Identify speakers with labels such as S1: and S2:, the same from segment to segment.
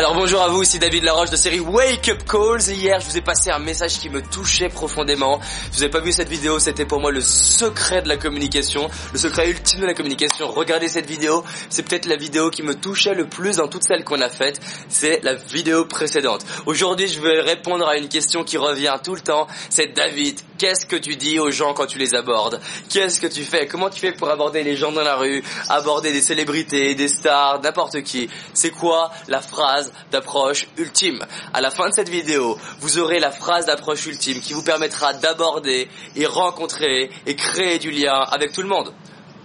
S1: Alors bonjour à vous, ici David Laroche de série Wake Up Calls. Hier, je vous ai passé un message qui me touchait profondément. Si vous n'avez pas vu cette vidéo, c'était pour moi le secret de la communication, le secret ultime de la communication. Regardez cette vidéo, c'est peut-être la vidéo qui me touchait le plus dans toutes celles qu'on a faites. C'est la vidéo précédente. Aujourd'hui, je vais répondre à une question qui revient tout le temps. C'est David, qu'est-ce que tu dis aux gens quand tu les abordes? Qu'est-ce que tu fais? Comment tu fais pour aborder les gens dans la rue, aborder des célébrités, des stars, n'importe qui? C'est quoi la phrase d'approche ultime? À la fin de cette vidéo, vous aurez la phrase d'approche ultime qui vous permettra d'aborder et rencontrer et créer du lien avec tout le monde.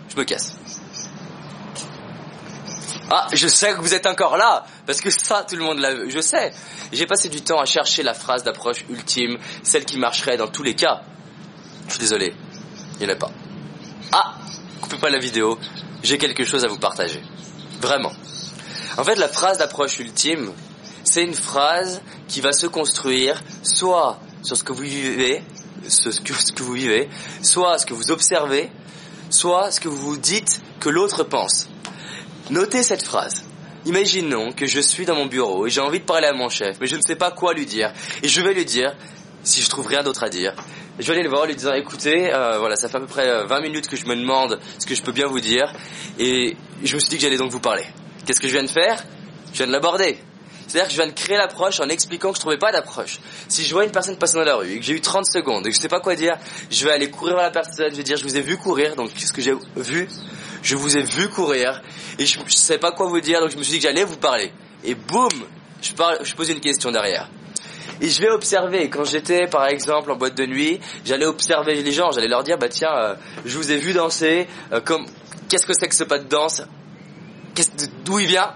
S1: Je me casse. Ah, je sais que vous êtes encore là, parce que ça, tout le monde l'a vu, je sais. J'ai passé du temps à chercher la phrase d'approche ultime, celle qui marcherait dans tous les cas. Je suis désolé, il n'y en a pas. Ah, coupez pas la vidéo, j'ai quelque chose à vous partager. Vraiment. En fait, la phrase d'approche ultime, c'est une phrase qui va se construire soit sur ce que vous vivez, ce que, ce que vous vivez, soit ce que vous observez, soit ce que vous dites que l'autre pense. Notez cette phrase. Imaginons que je suis dans mon bureau et j'ai envie de parler à mon chef, mais je ne sais pas quoi lui dire. Et je vais lui dire, si je trouve rien d'autre à dire, je vais aller le voir en lui disant, écoutez, euh, voilà, ça fait à peu près 20 minutes que je me demande ce que je peux bien vous dire, et je me suis dit que j'allais donc vous parler. Qu'est-ce que je viens de faire? Je viens de l'aborder. C'est-à-dire que je viens de créer l'approche en expliquant que je trouvais pas d'approche. Si je vois une personne passer dans la rue et que j'ai eu 30 secondes et que je sais pas quoi dire, je vais aller courir vers la personne, je vais dire je vous ai vu courir, donc qu'est-ce que j'ai vu? Je vous ai vu courir et je, ne sais pas quoi vous dire, donc je me suis dit que j'allais vous parler. Et boum, je, parle, je pose une question derrière. Et je vais observer. Quand j'étais, par exemple, en boîte de nuit, j'allais observer les gens. J'allais leur dire, bah tiens, euh, je vous ai vu danser. Euh, comme, qu'est-ce que c'est que ce pas de danse? D'où il vient?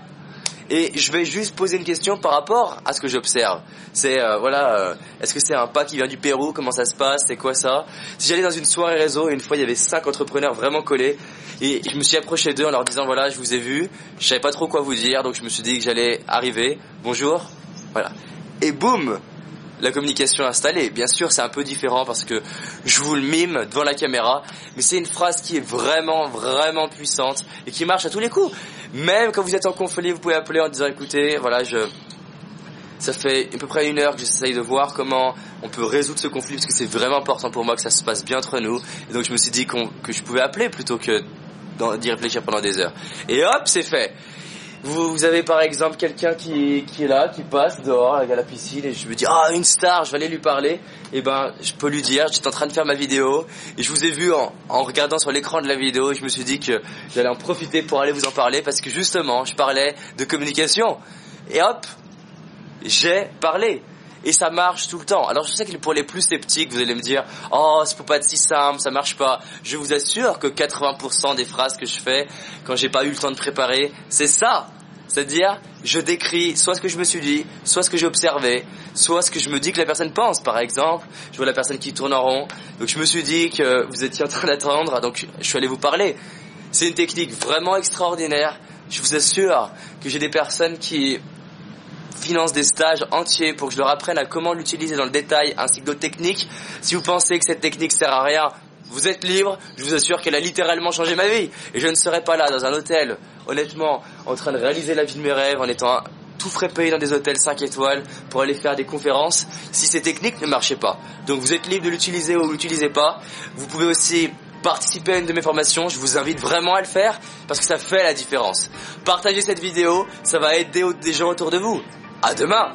S1: Et je vais juste poser une question par rapport à ce que j'observe. C'est euh, voilà, est-ce que c'est un pas qui vient du Pérou? Comment ça se passe? C'est quoi ça? Si j'allais dans une soirée réseau, une fois il y avait cinq entrepreneurs vraiment collés, et je me suis approché d'eux en leur disant voilà, je vous ai vu, je savais pas trop quoi vous dire, donc je me suis dit que j'allais arriver. Bonjour, voilà. Et boum, la communication installée. Bien sûr, c'est un peu différent parce que je vous le mime devant la caméra, mais c'est une phrase qui est vraiment, vraiment puissante et qui marche à tous les coups. Même quand vous êtes en conflit, vous pouvez appeler en disant écoutez, voilà, je, ça fait à peu près une heure que j'essaye de voir comment on peut résoudre ce conflit parce que c'est vraiment important pour moi que ça se passe bien entre nous. Et donc je me suis dit que je pouvais appeler plutôt que d'y réfléchir pendant des heures. Et hop, c'est fait. Vous, avez par exemple quelqu'un qui, est là, qui passe dehors à la piscine et je me dis ah une star, je vais aller lui parler. Et eh ben je peux lui dire, j'étais en train de faire ma vidéo et je vous ai vu en, en regardant sur l'écran de la vidéo et je me suis dit que j'allais en profiter pour aller vous en parler parce que justement je parlais de communication. Et hop, j'ai parlé. Et ça marche tout le temps. Alors je sais que pour les plus sceptiques, vous allez me dire "Oh, ça peut pas être si simple, ça marche pas." Je vous assure que 80% des phrases que je fais quand j'ai pas eu le temps de préparer, c'est ça. C'est-à-dire, je décris soit ce que je me suis dit, soit ce que j'ai observé, soit ce que je me dis que la personne pense. Par exemple, je vois la personne qui tourne en rond, donc je me suis dit que vous étiez en train d'attendre, donc je suis allé vous parler. C'est une technique vraiment extraordinaire. Je vous assure que j'ai des personnes qui finance des stages entiers pour que je leur apprenne à comment l'utiliser dans le détail ainsi que d'autres techniques. Si vous pensez que cette technique sert à rien, vous êtes libre, je vous assure qu'elle a littéralement changé ma vie. Et je ne serais pas là dans un hôtel, honnêtement, en train de réaliser la vie de mes rêves en étant tout frais payé dans des hôtels 5 étoiles pour aller faire des conférences si ces techniques ne marchaient pas. Donc vous êtes libre de l'utiliser ou l'utilisez pas. Vous pouvez aussi participer à une de mes formations, je vous invite vraiment à le faire parce que ça fait la différence. Partagez cette vidéo, ça va aider des gens autour de vous. À demain